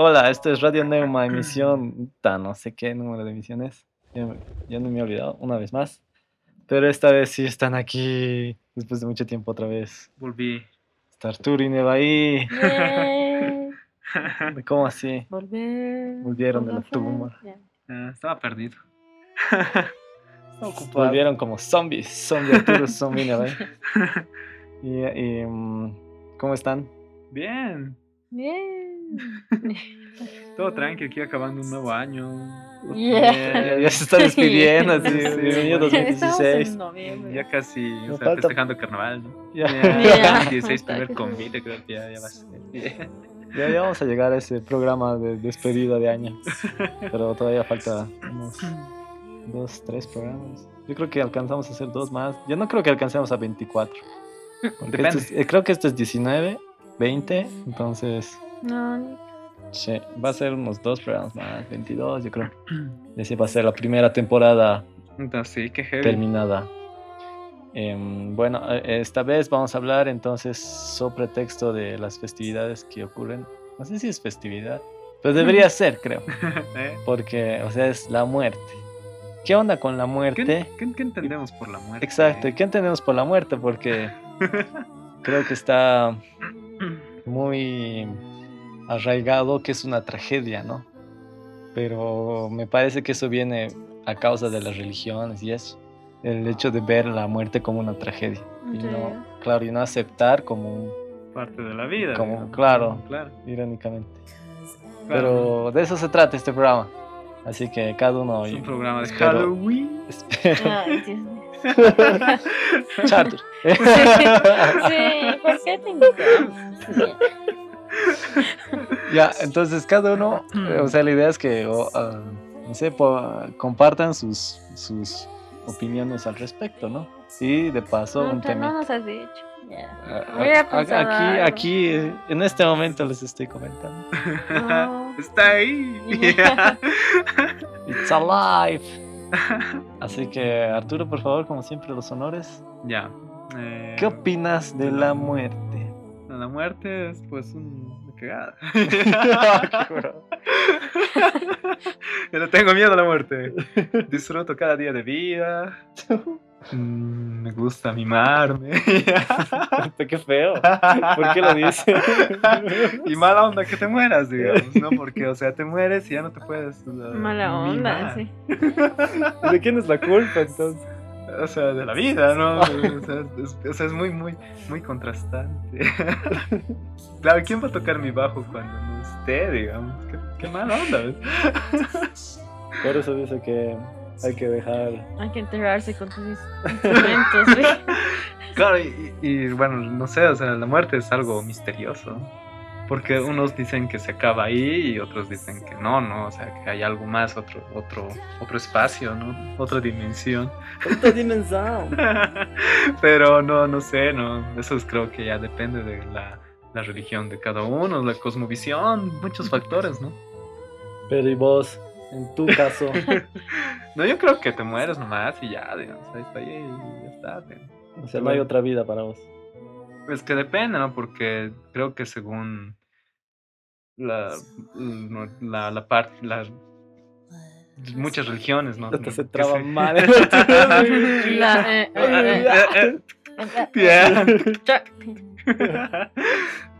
Hola, esto es Radio Neuma, emisión, ta, no sé qué número de emisiones. Ya, no me he olvidado, una vez más. Pero esta vez sí están aquí, después de mucho tiempo otra vez. Volví. Está Arturo y Neva ahí. Yay, ¿Cómo así? Volver. Volvieron de la tumba. fe. Ya. Ah, estaba perdido. Estaba ocupado. Volvieron como zombies, zombie Arturo, zombie Neva. ahí. Y, y, mm, ¿cómo están? Bien. Bien. Todo tranqui, aquí acabando un nuevo año. Yeah. Ya, ya se están despidiendo, así, Sí, bienvenido bueno. Estamos 2016. en. Ya casi, o sea, falta- festejando carnaval, ¿no? Ya. Ya. 16 primer convite, creo que ya, ya va a ser. Ya, ya vamos a llegar a ese programa de despedida de año. Pero todavía falta unos dos, tres programas. Yo creo que alcanzamos a hacer dos más. Yo no creo que alcancemos a 24. Porque Depende. esto es- eh, creo que esto es 19, 20. Entonces, No, che, va a ser unos dos programas más, 22, yo creo. Y así va a ser la primera temporada sí, qué heavy. terminada. Em, bueno, eh, esta vez vamos a hablar entonces sobre texto de las festividades que ocurren. No sé si es festividad, pero debería ser, creo. ¿Eh? Porque, o sea, es la muerte. ¿Qué onda con la muerte? ¿Qué, qué- qué entendemos por la muerte? Exacto, ¿y qué entendemos por la muerte? Porque creo que está muy arraigado que es una tragedia, ¿no? Pero me parece que eso viene a causa de las religiones y eso. El hecho de ver la muerte como una tragedia. Y no, claro, y no aceptar como un, Parte de la vida. Como- digamos. claro. Claro. irónicamente. claro. Pero de eso se trata este programa. Así que cada uno... Es un programa de espero- Halloween. Ay, Dios mío. Charter. Sí, ¿por qué te? Ya, entonces cada uno, eh, o sea, la idea es que, o, ah, no sé, po- compartan sus, sus opiniones al respecto, ¿no? Y de paso, No, un pero no tema. nos has dicho. Ya. Ah, Hubiera ah, pensado Aquí, algo. aquí, eh, en este momento les estoy comentando. No. Está ahí. It's alive. Así que, Arturo, por favor, como siempre, los honores. ya. Eh, ¿Qué opinas de la muerte? La muerte es pues un- una cagada. Yo no tengo miedo a la muerte. Disfruto cada día de vida. Mm, me gusta mimarme. Qué feo. ¿Por qué lo dices? y mala onda que te mueras, digamos, ¿no? Porque, o sea, te mueres y ya no te puedes. uh, Mala onda, mimar. sí. ¿De quién es la culpa entonces? O sea, de la vida, ¿no? O sea, es, o sea, es muy, muy, muy contrastante. claro, ¿quién va a tocar mi bajo cuando no esté, digamos? Qué, qué mala onda, ¿ves? Por eso dice que hay que dejar. Hay que enterrarse con tus instrumentos, ¿sí? Claro, y, y, bueno, no sé, o sea, la muerte es algo misterioso. Porque unos dicen que se acaba ahí y otros dicen que no, ¿no? O sea, que hay algo más, otro, otro, otro espacio, ¿no? Otra dimensión. Otra dimensión. Pero no, no sé, no. Eso es, creo que ya depende de la, la religión de cada uno, la cosmovisión, muchos factores, ¿no? Pero y vos, en tu caso, No, yo creo que te mueres nomás y ya, digamos, ahí está ahí y ya está. digamos. o sea, no hay otra vida para vos. Es que depende, ¿no? Porque creo que según la, la, la parte, las muchas religiones, ¿no? Hasta se traba se- mal. La, eh, eh, Eh, bien.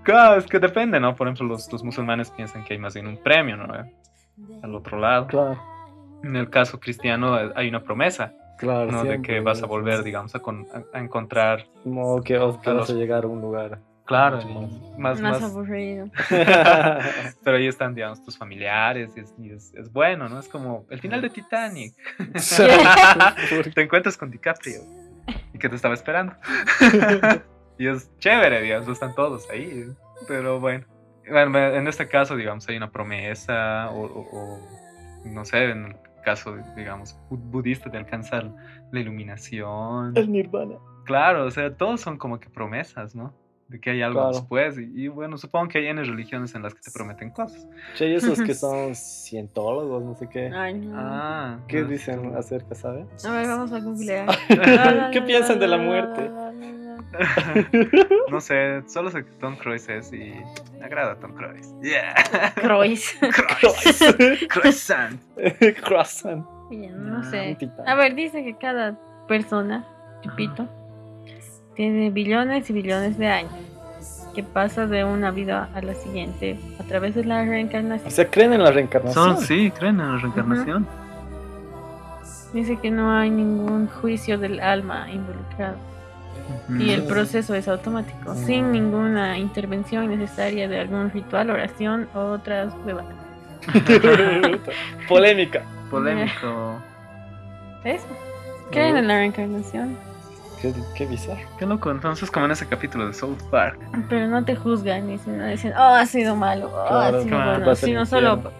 Claro, es que depende, ¿no? Por ejemplo, los, los musulmanes piensan que hay más bien un premio, ¿no? Al otro lado. claro, En el caso cristiano eh, hay una promesa, claro. ¿no? De que vas a volver, digamos, a, con- a- a encontrar, Como que, o que A vas a los- llegar a un lugar. claro, más, más más, aburrido. pero ahí están, digamos, tus familiares y es, y es- es bueno, ¿no? Es como el final de Titanic. te encuentras con DiCaprio y que te estaba esperando. y es chévere, digamos, están todos ahí. Pero bueno, Bueno, en este caso, digamos, hay una promesa o, o- o, no sé, en el caso, digamos, bu- budista de alcanzar la iluminación. El nirvana. Claro, o sea, todos son como que promesas, ¿no? De que hay algo Claro. después. Y, y, bueno, supongo que hay en religiones en las que te prometen cosas. Che, y esos que son cientólogos, no sé qué. Ay, no. Ah, ¿Qué no, dicen tú- acerca, sabes? A ver, vamos a googlear. ¿Qué piensan de la muerte? no sé, solo sé que Tom Cruise es y me agrada Tom Cruise. Yeah. Croix. Cruise. Croissant. Croissant. no Un sé. A ver, dice que cada persona, chupito, tiene billones y billones de años. Que pasa de una vida a la siguiente a través de la O reencarnación. sea, creen en la reencarnación. Son, sí, creen en la reencarnación. Dice que no hay ningún juicio del alma involucrado. Y el proceso es automático, sin ninguna intervención necesaria de algún ritual, oración o otras huevadas. Polémica. Polémico. Eso. Creen en la reencarnación, Qué, qué bizarro. Qué loco, entonces como en ese capítulo de South Park. pero no te juzgan ni sino dicen, oh, ha sido malo, oh, Claro, ha sido claro, bueno, sino solo.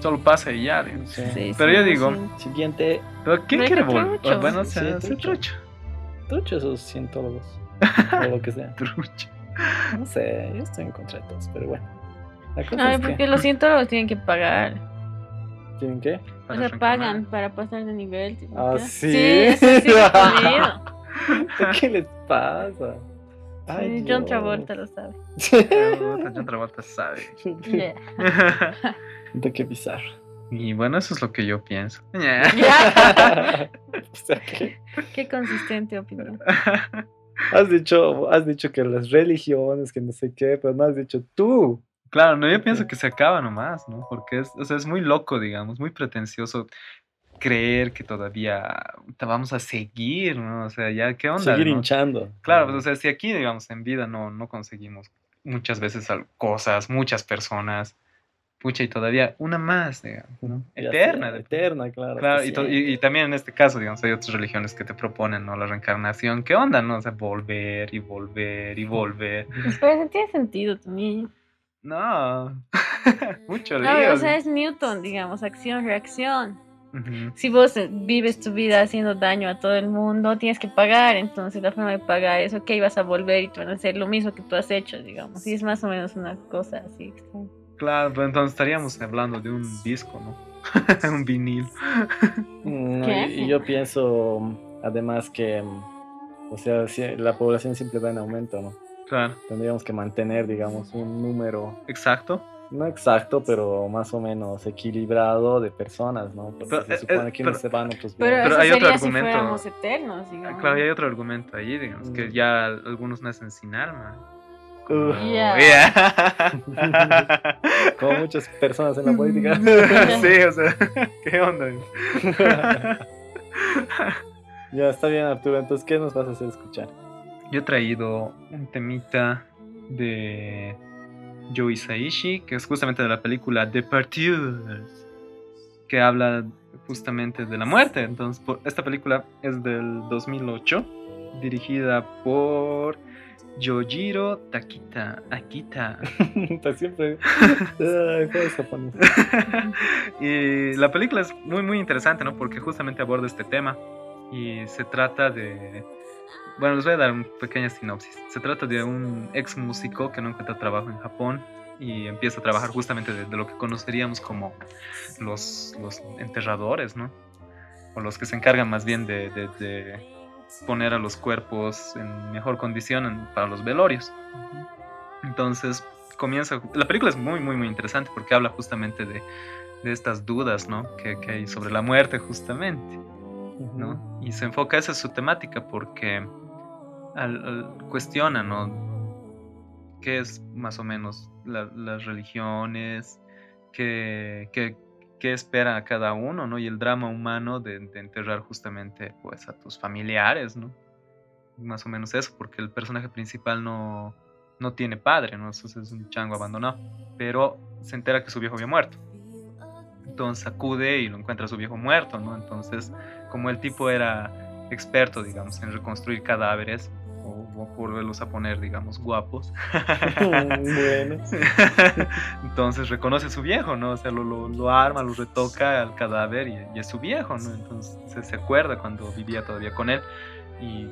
Solo pasa y ya. Sí. Sí, Pero sí, yo digo- sí. Siguiente. Pero ¿quién quiere volver? Bueno, sí, trucho. Trucho. Trucho esos cientólogos. o lo que sea. Trucho. No sé, yo estoy en contra de todos, pero bueno. La cosa Ay, es porque que los cientólogos tienen que pagar. tienen que. O sea, pagan para pasar de nivel. Ah, ¿sí? Sí, eso sí. ¿Qué les pasa? Sí, John Travolta lo sabe. John Travolta sabe. Yeah. De qué bizarro. Y bueno, eso es lo que yo pienso. Que Qué consistente opinión. has dicho, has dicho que las religiones, que no sé qué, pero no has dicho tú. Claro, no, yo pienso que se acaba nomás, ¿no? Porque es, o sea, es muy loco, digamos, muy pretencioso creer que todavía te vamos a seguir, ¿no? O sea, ya, ¿qué onda? Seguir no? hinchando. Claro, pues, o sea, si aquí, digamos, en vida no, no conseguimos muchas veces cosas, muchas personas, pucha, y todavía una más, digamos, ¿no? Eterna. de- eterna, claro. Claro, y, y- y también en este caso, digamos, hay otras religiones que te proponen, ¿no? La reencarnación, ¿qué onda, no? O sea, volver y volver y volver. Pues, Pero tiene sentido también. No, mucho No, lío. o sea, es Newton, digamos, acción-reacción. Ujú. Si vos vives tu vida haciendo daño a todo el mundo, tienes que pagar. Entonces, la forma de pagar es, ok, vas a volver y te van a hacer lo mismo que tú has hecho, digamos. Y es más o menos una cosa así extraña. Claro, pero entonces estaríamos hablando de un disco, ¿no? un vinil. Mm, ¿Qué? Y, y yo pienso, mm, además, que, mm, o sea, si la población siempre va en aumento, ¿no? Claro, Tendríamos que mantener, digamos, un número, exacto. no exacto, pero más o menos equilibrado de personas, ¿no? Porque Pero, se eh, supone eh, que pero- unos se van, otros Pero. Pero hay otro si argumento. fuéramos eternos, digamos. Claro, y hay otro argumento ahí, digamos, que Mm. ya algunos nacen sin alma. Yeah. Como muchas personas en la política. sí, o sea, ¿qué onda? ya, está bien, Arturo. Entonces, ¿qué nos vas a hacer escuchar? Yo he traído un temita de Joe Hisaishi, que es justamente de la película The Partiers, que habla justamente de la muerte. Entonces, por- esta película es del 2008, dirigida por Yojiro Takita. Akita. Está siempre. Ay, japoneses. y la película es muy, muy interesante, ¿no? Porque justamente aborda este tema. Y se trata de. Bueno, les voy a dar una pequeña sinopsis. Se trata de un ex músico que no encuentra trabajo en Japón y empieza a trabajar justamente de, de lo que conoceríamos como los, los enterradores, ¿no? O los que se encargan más bien de, de- de poner a los cuerpos en mejor condición en- para los velorios. Entonces, comienza. La película es muy, muy, muy interesante porque habla justamente de, de estas dudas, ¿no? Que, que hay sobre la muerte, justamente, ¿no? Y se enfoca, esa es su temática, porque al, al- cuestiona, ¿no? ¿Qué es más o menos la- las religiones? ¿Qué, qué, qué espera a cada uno, ¿no? Y el drama humano de, de enterrar justamente, pues, a tus familiares, ¿no? Más o menos eso, porque el personaje principal no, no tiene padre, ¿no? Entonces es un chango abandonado. Pero se entera que su viejo había muerto. Entonces acude y lo encuentra a su viejo muerto, ¿no? Entonces, como el tipo era experto, digamos, en reconstruir cadáveres volverlos a poner, digamos, guapos. bueno. Entonces reconoce a su viejo, ¿no? O sea, lo, lo, lo arma, lo retoca al cadáver y, y es su viejo, ¿no? Entonces se, se acuerda cuando vivía todavía con él y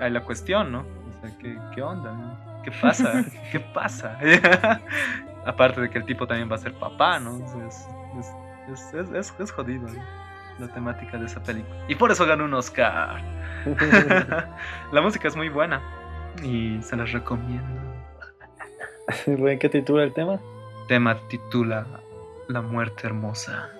hay la cuestión, ¿no? O sea, ¿qué, qué onda? no? ¿Qué pasa? ¿Qué pasa? Aparte de que el tipo también va a ser papá, ¿no? Es, es, es, es jodido ¿no? La temática de esa película. Y por eso ganó un Oscar. la música es muy buena. Y se las recomiendo. ¿Qué titula el tema? Tema titula La muerte hermosa.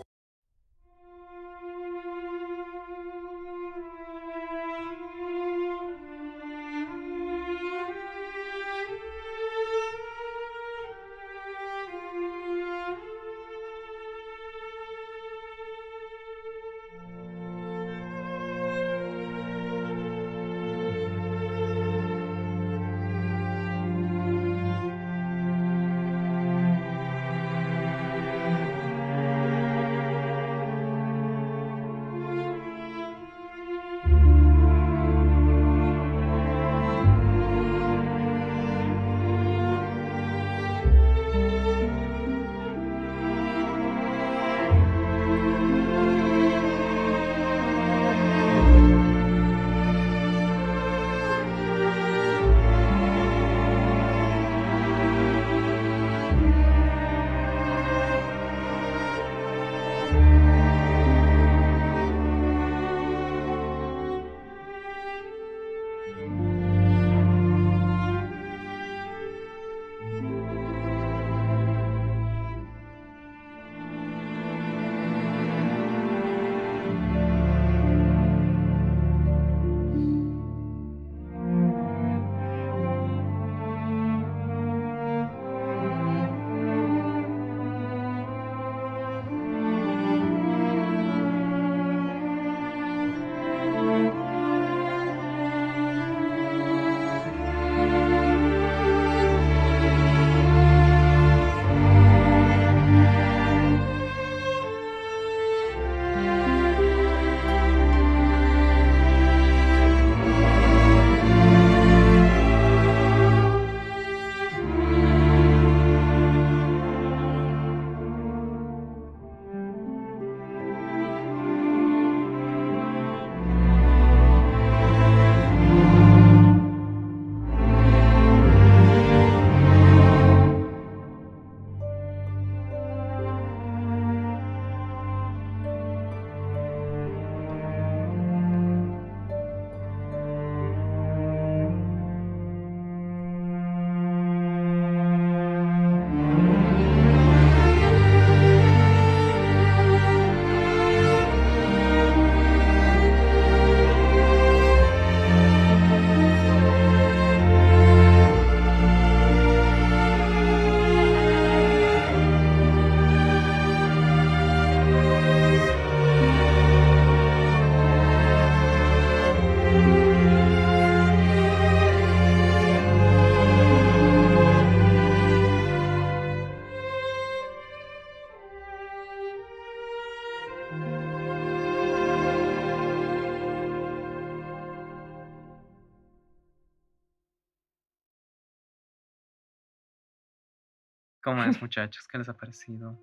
¿Cómo es, muchachos? ¿Qué les ha parecido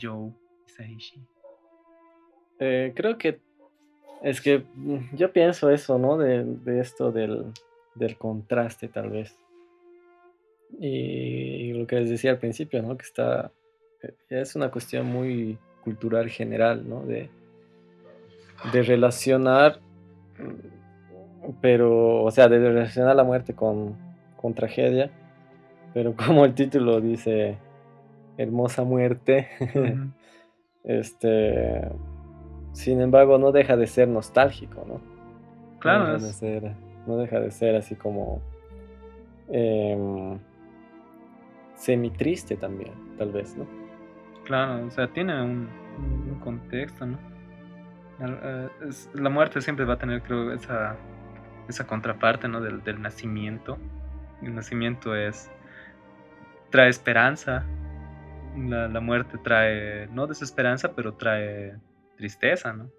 Joe y Saishi? Eh, creo que es que mm, yo pienso eso, ¿no? De, esto del, contraste, tal vez. Y, lo que les decía al principio, ¿no? Que está. Eh, es una cuestión muy cultural general, ¿no? De, de relacionar. Mm, pero, o sea, de relacionar la muerte con, con tragedia pero como el título dice hermosa muerte, este, sin embargo, no deja de ser nostálgico, ¿no? Claro. No deja, de, ser, no deja de ser así como em, semi triste también, tal vez, ¿no? Claro, o sea, tiene un, contexto, ¿no? Eh, la muerte siempre va a tener, creo, esa, esa contraparte, ¿no? Del, del nacimiento. El nacimiento es trae esperanza. La, muerte trae, no desesperanza, pero trae tristeza, ¿no?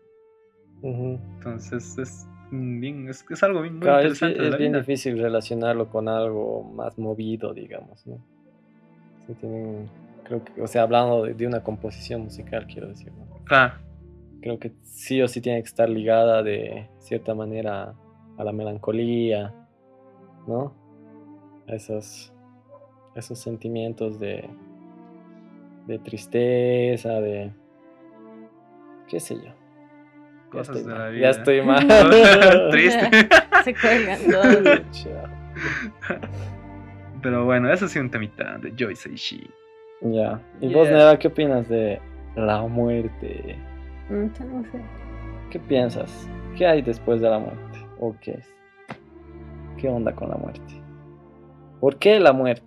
Entonces es, bien, es, algo bien muy interesante. Es, bien difícil relacionarlo con algo más movido, digamos, ¿no? creo que, o sea, hablando de, una composición musical, quiero decir, ¿no? Claro. Creo que sí o sí tiene que estar ligada de cierta manera a la melancolía, ¿no? A esos esos sentimientos de, de tristeza, de qué sé yo. Cosas de la vida. Ya estoy mal. Triste. Se cuelgan todos. Pero bueno, eso sí un temita de Joyce Shi. Ya. ¿Y vos, Neva, qué opinas de la muerte? Mm, no sé. ¿Qué piensas? ¿Qué hay después de la muerte? ¿O qué es? ¿Qué onda con la muerte? ¿Por qué la muerte?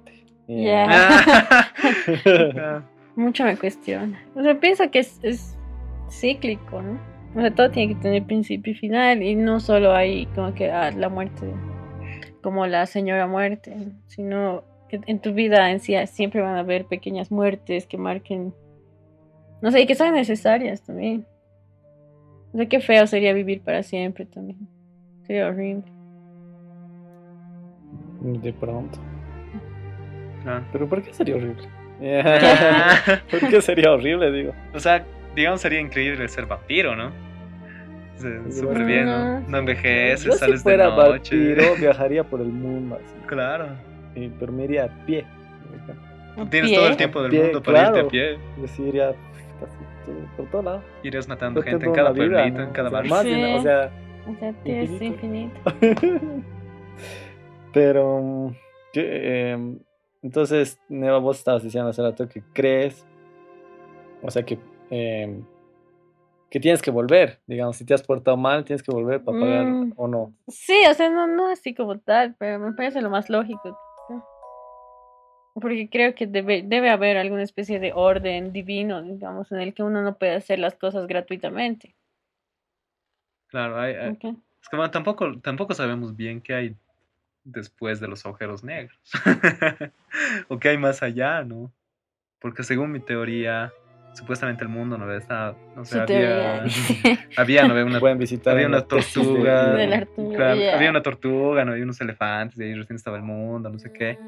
Ya. Mucho me cuestiona. O sea, pienso que es, es cíclico, ¿no? O sea, todo tiene que tener principio y final y no solo hay como que ah, la muerte como la señora muerte, sino que en tu vida en sí siempre van a haber pequeñas muertes que marquen, no sé, y que son necesarias también. O sea, qué feo sería vivir para siempre también. Sería horrible. De pronto. Ah. Pero ¿por qué sería horrible? ¿Por qué sería horrible, digo? O sea, digamos, sería increíble ser vampiro, ¿no? Súper bien, ¿no? No envejeces, Yo sales si fuera de noche. vampiro, viajaría por el mundo así. Claro. Y, pero me iría a pie. Tienes todo el tiempo del mundo para irte a pie. Yo sí iría por todo lado. Irías matando gente en cada pueblito, en cada barrio. Sí. O sea, o sea tienes infinito. pero, ¿qué, eh, entonces, Neva, vos estabas diciendo hace rato que crees, o sea, que eh, que tienes que volver, digamos, si te has portado mal, tienes que volver para pagar mm, o no. Sí, o sea, no, no así como tal, pero me parece lo más lógico. Porque creo que debe, debe haber alguna especie de orden divino, digamos, en el que uno no puede hacer las cosas gratuitamente. Claro, hay, es que bueno, tampoco, tampoco sabemos bien qué hay después de los agujeros negros. o qué hay más allá, ¿no? Porque según mi teoría, supuestamente el mundo no está no sé, había, había no una Pueden visitar había una tortuga, había una tortuga no había unos elefantes y ahí recién estaba el mundo no sé qué.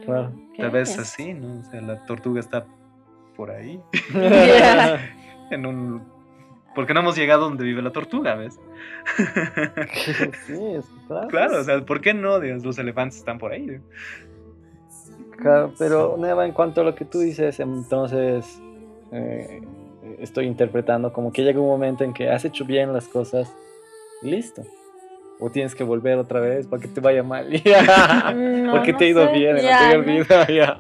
Tal vez así no o sea la tortuga está por ahí. En un porque no hemos llegado donde vive la tortuga ves sí es claro claro o sea por qué no los elefantes están por ahí claro pero Neva en cuanto a lo que tú dices entonces eh, estoy interpretando como que llega un momento en que has hecho bien las cosas y listo. O tienes que volver otra vez para que te vaya mal. Porque te ha ido bien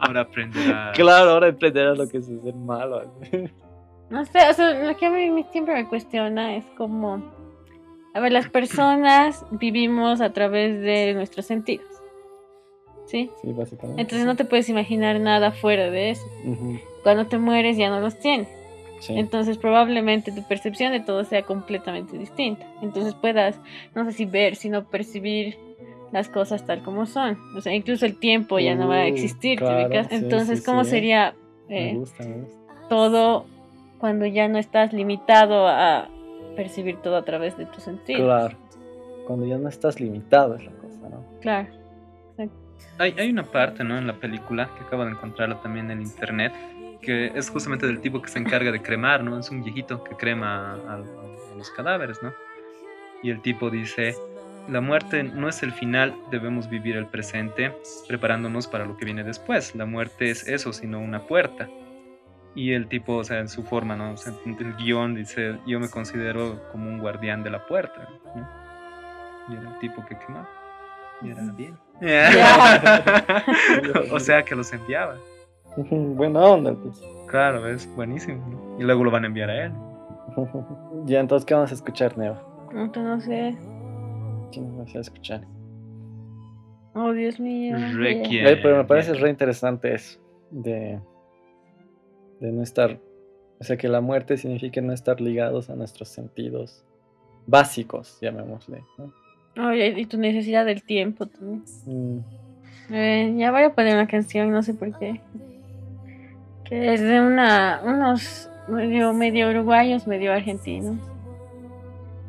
Ahora aprenderás. Claro, ahora aprenderás lo que es ser malo. No sé, o sea, lo que a mí siempre me cuestiona es como, a ver, las personas vivimos a través de nuestros sentidos. ¿Sí? Sí, básicamente. Entonces no te puedes imaginar nada fuera de eso. Cuando te mueres ya no los tienes. Entonces probablemente tu percepción de todo sea completamente distinta. Entonces puedas, no sé si ver, sino percibir las cosas tal como son. O sea, incluso el tiempo ya no va a uh, existir. Entonces, ¿cómo sería eh, todo cuando ya no estás limitado a percibir todo a través de tus sentidos? Claro. Cuando ya no estás limitado es la cosa, ¿no? Claro. Hay, hay una parte, ¿no? En la película que acabo de encontrarla también en internet que es justamente del tipo que se encarga de cremar, ¿no? Es un viejito que crema a, los cadáveres, ¿no? Y el tipo dice, la muerte no es el final, debemos vivir el presente preparándonos para lo que viene después. La muerte es eso, sino una puerta. Y el tipo, o sea, en su forma, ¿no? O sea, el guion dice, yo me considero como un guardián de la puerta. ¿no? Y era el tipo que quemaba. Y era bien. o sea, que los enviaba. Buena onda, pues. Claro, es buenísimo. Y luego lo van a enviar a él. ya, entonces, ¿qué vamos a escuchar, Neva? No, no sé. ¿Qué vamos a escuchar? Oh, Dios mío. pero me parece re interesante eso. De, de no estar. O sea, que la muerte significa no estar ligados a nuestros sentidos básicos, llamémosle. ¿no? y tu necesidad del tiempo también. Mm. Eh, ya voy a poner una canción, no sé por qué que es de una, unos medio, medio uruguayos, medio argentinos,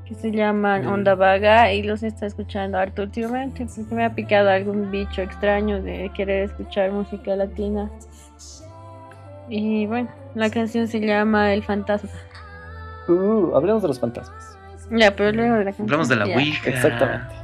que se llaman Onda Vaga y los está escuchando harto últimamente porque me ha picado algún bicho extraño de querer escuchar música latina. Y bueno, la canción se llama El Fantasma. Uh, hablemos de los fantasmas. Ya, pero luego de la canción. Hablamos de la Ouija. Exactamente.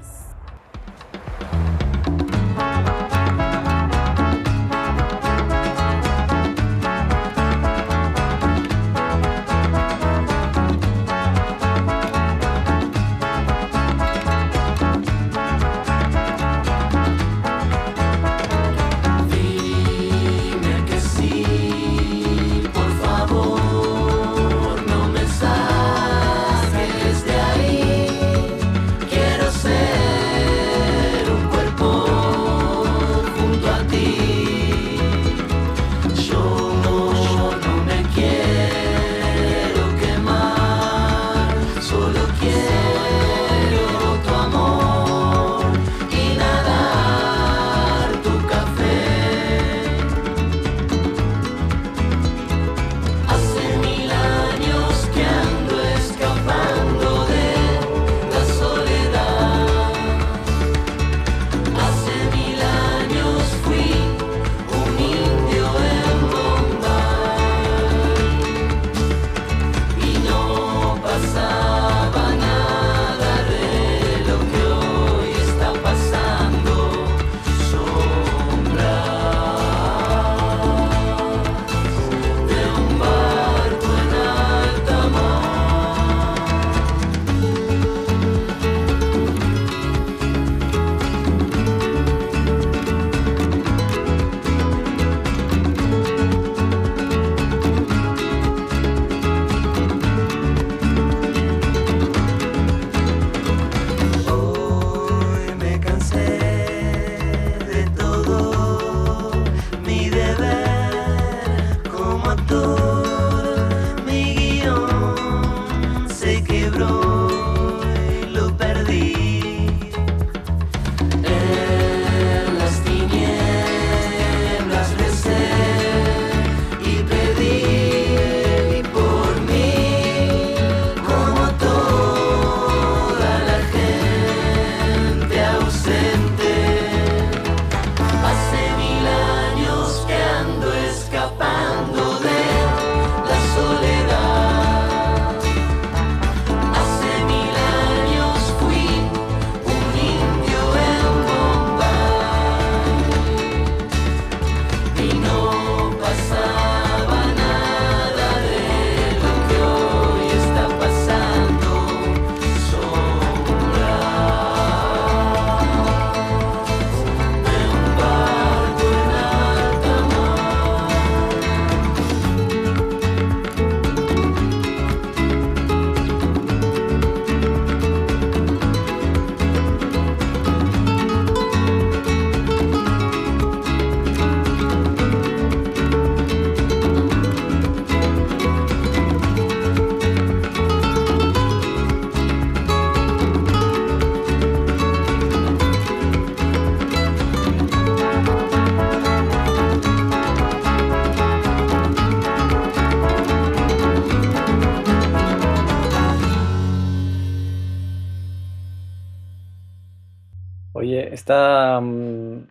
Está, mm,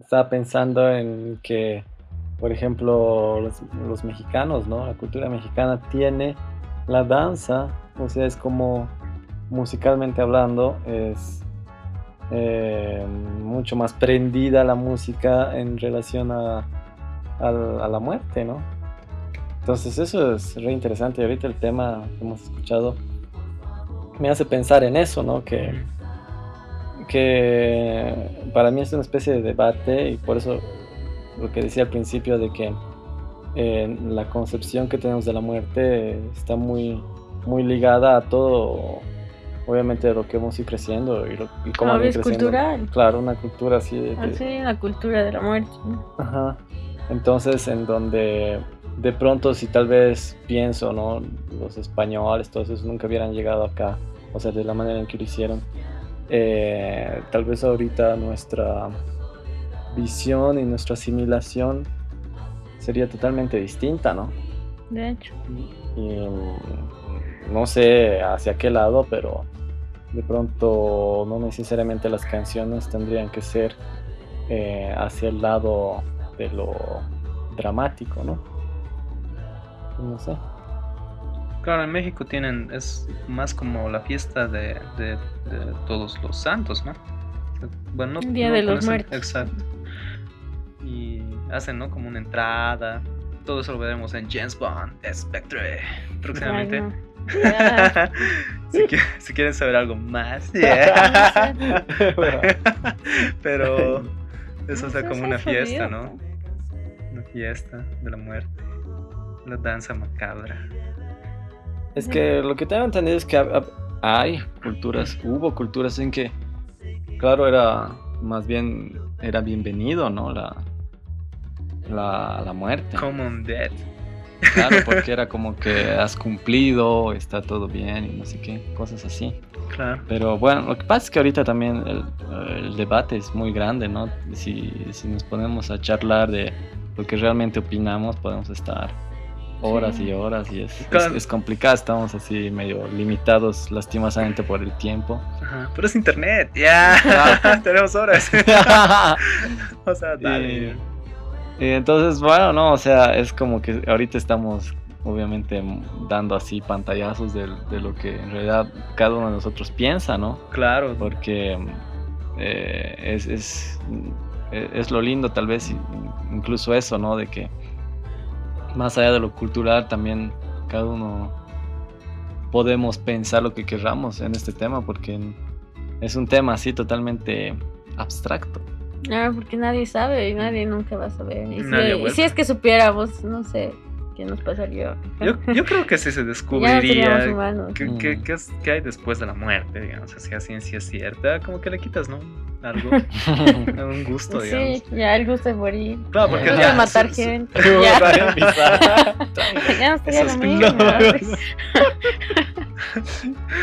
estaba pensando en que, por ejemplo, los, mexicanos, ¿no? La cultura mexicana tiene la danza, o sea, es como musicalmente hablando, es eh, mucho más prendida la música en relación a, la muerte, ¿no? Entonces eso es re interesante. Ahorita el tema que hemos escuchado me hace pensar en eso, ¿no? Que, que para mí es una especie de debate y por eso lo que decía al principio de que eh, la concepción que tenemos de la muerte está muy, muy ligada a todo, obviamente, lo que hemos ido creciendo y, lo, y cómo es cultural. Claro, una cultura así. De, ah, sí, una cultura de la muerte. Ajá. Entonces, en donde de pronto si tal vez pienso, ¿no? Los españoles, todos esos nunca hubieran llegado acá, o sea, de la manera en que lo hicieron. Eh, tal vez ahorita nuestra visión y nuestra asimilación sería totalmente distinta, ¿no? De hecho. Y no sé hacia qué lado, pero de pronto no necesariamente las canciones tendrían que ser eh, hacia el lado de lo dramático, ¿no? no sé. Claro, en México tienen, es más como la fiesta de, todos los santos, ¿no? Bueno, no, Día de los muertos. Exacto. Y hacen, ¿no? Como una entrada. Todo eso lo veremos en James Bond, Spectre, próximamente. si, quieren saber algo más. Pero eso sea como una fiesta, ¿no? Una fiesta de la muerte. La danza macabra. Es que lo que tengo entendido es que hay culturas, hubo culturas en que, claro, era más bien, era bienvenido, ¿no? La, la, la muerte. Common death. Claro, porque era como que has cumplido, está todo bien y no sé qué, cosas así. Claro. Pero bueno, lo que pasa es que ahorita también el, el debate es muy grande, ¿no? Si, si nos ponemos a charlar de lo que realmente opinamos, podemos estar horas y horas y es, es, complicado, estamos así medio limitados lastimosamente por el tiempo. Ajá, pero es internet, ya, tenemos horas. o sea, dale. Y, entonces, bueno, no, o sea, es como que ahorita estamos obviamente dando así pantallazos de, de lo que en realidad cada uno de nosotros piensa, ¿no? Claro. Porque eh, es, es, es lo lindo tal vez, incluso eso, ¿no? De que más allá de lo cultural, también cada uno podemos pensar lo que querramos en este tema, porque es un tema así totalmente abstracto. Ah, porque nadie sabe y nadie nunca va a saber. Y, si, es que supiéramos, no sé, ¿qué nos pasaría? Yo, yo creo que sí se descubriría qué, qué, qué, qué, hay después de la muerte, digamos, si la ciencia es cierta, como que le quitas, ¿no? algo, un gusto, digamos. Sí, ya el gusto de morir. Claro, porque ya, matar gente. ya. ya no sería lo mismo.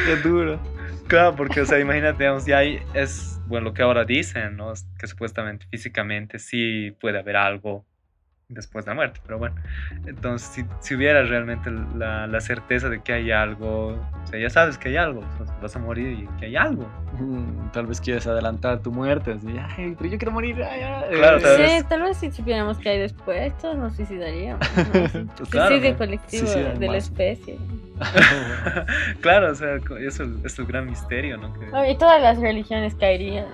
Qué duro. Claro, porque, o sea, imagínate, digamos, ya hay, es, bueno, lo que ahora dicen, ¿no? Que supuestamente físicamente sí puede haber algo después de la muerte. Pero bueno, entonces si, si hubiera realmente la, la, certeza de que hay algo, o sea, ya sabes que hay algo, vas a morir y que hay algo. Mm, tal vez quieres adelantar tu muerte, así, ay, pero yo quiero morir. Claro, tal sí, vez. tal vez si supiéramos que hay después, todos nos suicidaríamos. ¿no? pues claro, Suicidio colectivo de la especie. claro, o sea, eso es el gran misterio, ¿no? Que... y todas las religiones caerían.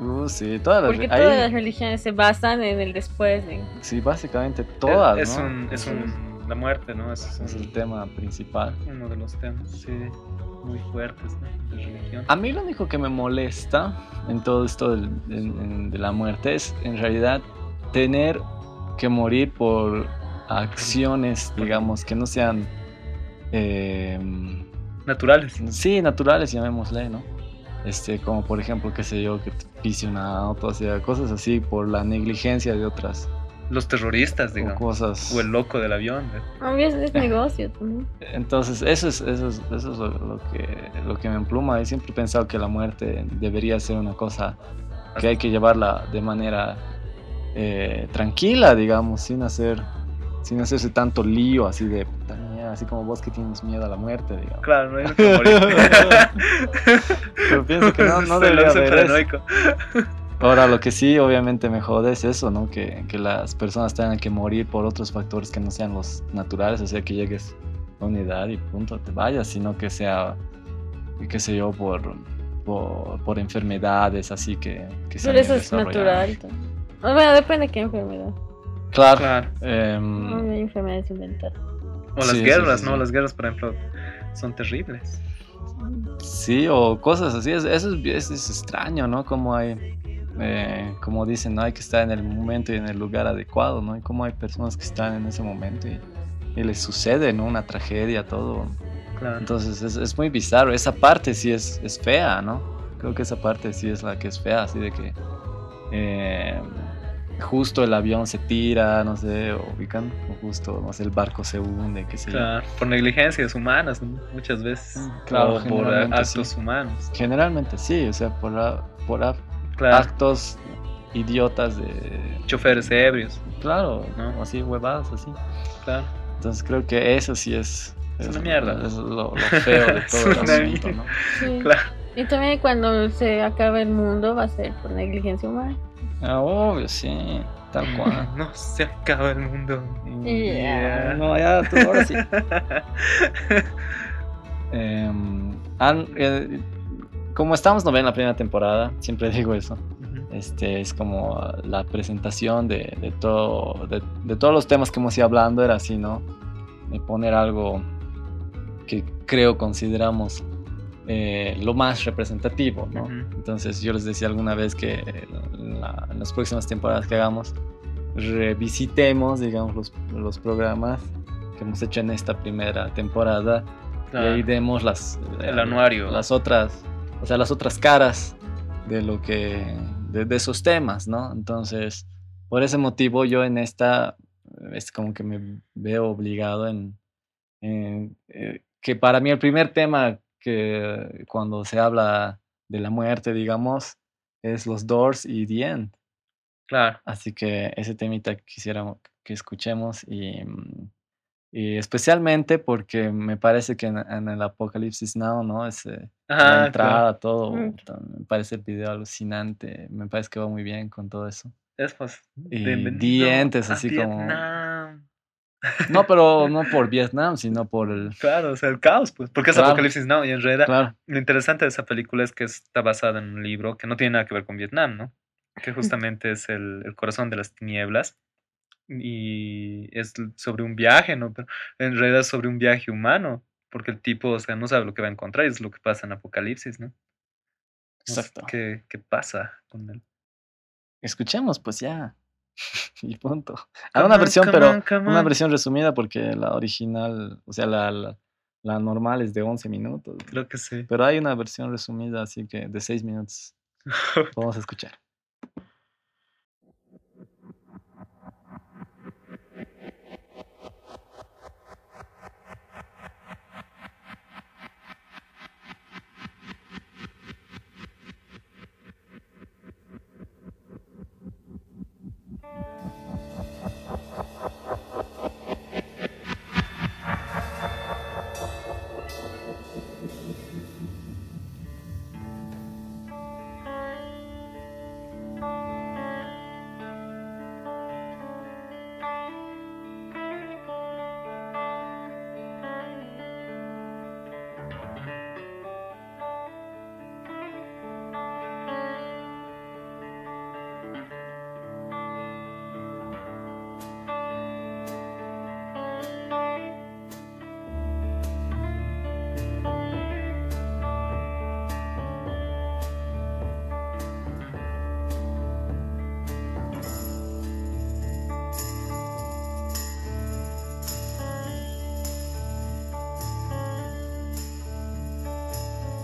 Uh, sí, todas las Porque todas las religiones se basan en el después. Sí, básicamente todas. Es, un, es un, la muerte, ¿no? Es, es el tema principal. Uno de los temas, sí, muy fuertes de religión. A mí lo único que me molesta en todo esto de, de la muerte es en realidad tener que morir por acciones, digamos, que no sean. Eh, naturales. Sí, naturales, llamémosle, ¿no? Este, como por ejemplo, qué sé yo, que te pise una auto, o sea, cosas así por la negligencia de otras. Los terroristas, digamos. O, cosas... o el loco del avión. ¿eh? es negocio también. Entonces, eso es, eso es, eso es lo, que, lo que me empluma. He siempre he pensado que la muerte debería ser una cosa que hay que llevarla de manera eh, tranquila, digamos, sin hacer sin hacerse tanto lío así de así como vos que tienes miedo a la muerte, digamos. Claro, no hay que morir. Pero pienso que no, no debería haber Ahora, lo que sí obviamente me jode es eso, ¿no? Que, que, las personas tengan que morir por otros factores que no sean los naturales, o sea, que llegues a una edad y punto, te vayas, sino que sea, qué sé yo, por, por, por enfermedades así que, que Pero eso es natural. Bueno, depende de qué enfermedad. Claro. claro. Eh, no hay enfermedades inventadas. O las guerras, ¿no? Las guerras, por ejemplo, son terribles. Sí, o cosas así. Eso es, es, extraño, ¿no? Como hay, eh, como dicen, ¿no? Hay que estar en el momento y en el lugar adecuado, ¿no? Y como hay personas que están en ese momento y, y les sucede, ¿no? Una tragedia, todo. Claro. Entonces es, es, muy bizarro. Esa parte sí es, es fea, ¿no? Creo que esa parte sí es la que es fea, así de que... Eh, justo el avión se tira, no sé, o ubican, o justo, no sé, el barco se hunde, qué sé claro, por negligencias humanas muchas veces, mm, claro, o por actos humanos. Generalmente sí, o sea, por, por claro. actos idiotas de... Choferes ebrios. Claro, ¿no? así huevadas, así. Claro. Entonces creo que eso sí es... Es, una mierda. Es lo, lo feo de todo el asunto, ¿no? Sí. Claro. Y también cuando se acabe el mundo va a ser por negligencia humana. Ah, obvio, sí, tal cual. No se acaba el mundo. Yeah. No, ya, tú ahora sí. eh, han, eh, como estamos no en la primera temporada, siempre digo eso. Este es como la presentación de, de todo, de, de, todos los temas que hemos ido hablando, era así, ¿no? De poner algo que creo consideramos eh, lo más representativo, ¿no? Uh -huh. Entonces yo les decía alguna vez que la, en las próximas temporadas que hagamos revisitemos, digamos, los, los, programas que hemos hecho en esta primera temporada ah, y ahí demos las el anuario, las otras, o sea, las otras caras de lo que de, de esos temas, ¿no? Entonces por ese motivo yo en esta es como que me veo obligado en, en eh, que para mí el primer tema que cuando se habla de la muerte, digamos, es los Doors y The End. Claro. Así que ese temita quisiera que escuchemos y, y especialmente porque me parece que en, en el Apocalipsis Now, ¿no? Ajá, la entrada, claro. todo, me parece el video alucinante, me parece que va muy bien con todo eso. Es pues, y dientes, así Vietnam. No, pero no por Vietnam, sino por el... Claro, o sea, el caos, pues, porque es Claro. Apocalipsis Now y en realidad Claro, lo interesante de esa película es que está basada en un libro que no tiene nada que ver con Vietnam, ¿no? Que justamente es el, el corazón de las tinieblas y es sobre un viaje, ¿no? Pero en realidad es sobre un viaje humano, porque el tipo, o sea, no sabe lo que va a encontrar y es lo que pasa en Apocalipsis, ¿no? Exacto. ¿Qué, qué pasa con él? Escuchemos, pues ya. Y punto. Come una versión, come pero on, una versión resumida porque la original, o sea, la, la, la normal es de 11 minutos. Creo que sí. Pero hay una versión resumida, así que de 6 minutos. Vamos a escuchar.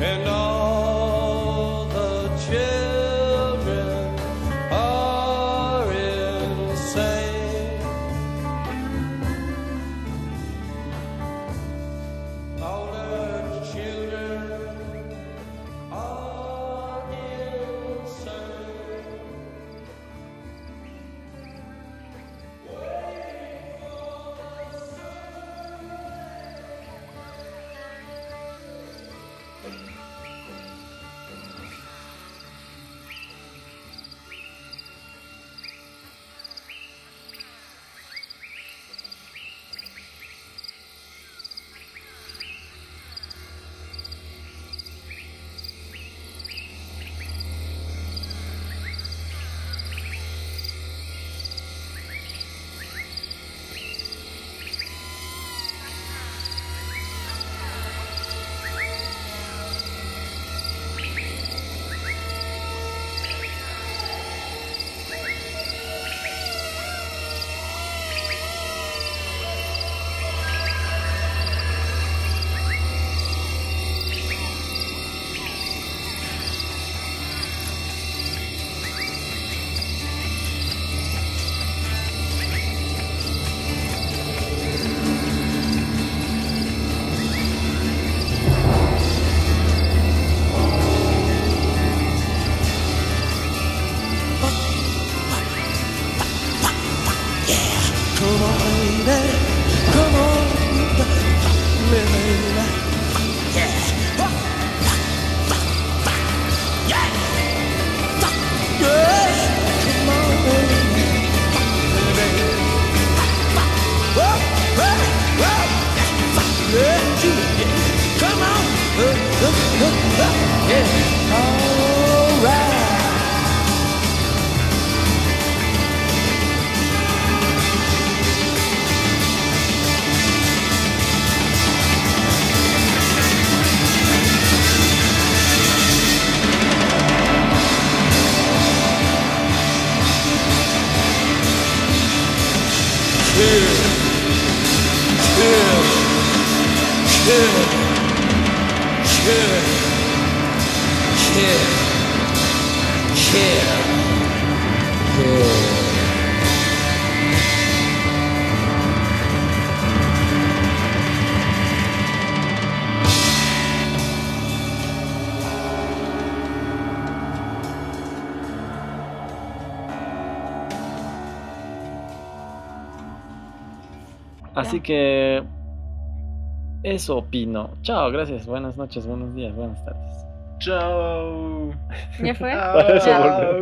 and all Yeah. Así que eso opino. Chao, gracias. Buenas noches, buenos días, buenas tardes. Chao. ¿Ya fue? Para Chao.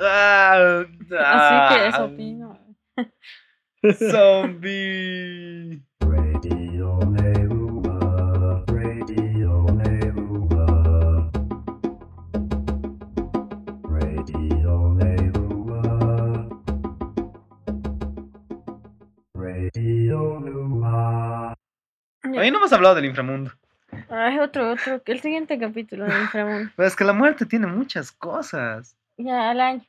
Ah, Así que eso ah. opino. Zombie. Ahí no hemos hablado del inframundo. Ay, otro, otro. El siguiente capítulo del inframundo. Pero es que la muerte tiene muchas cosas. Ya, al año.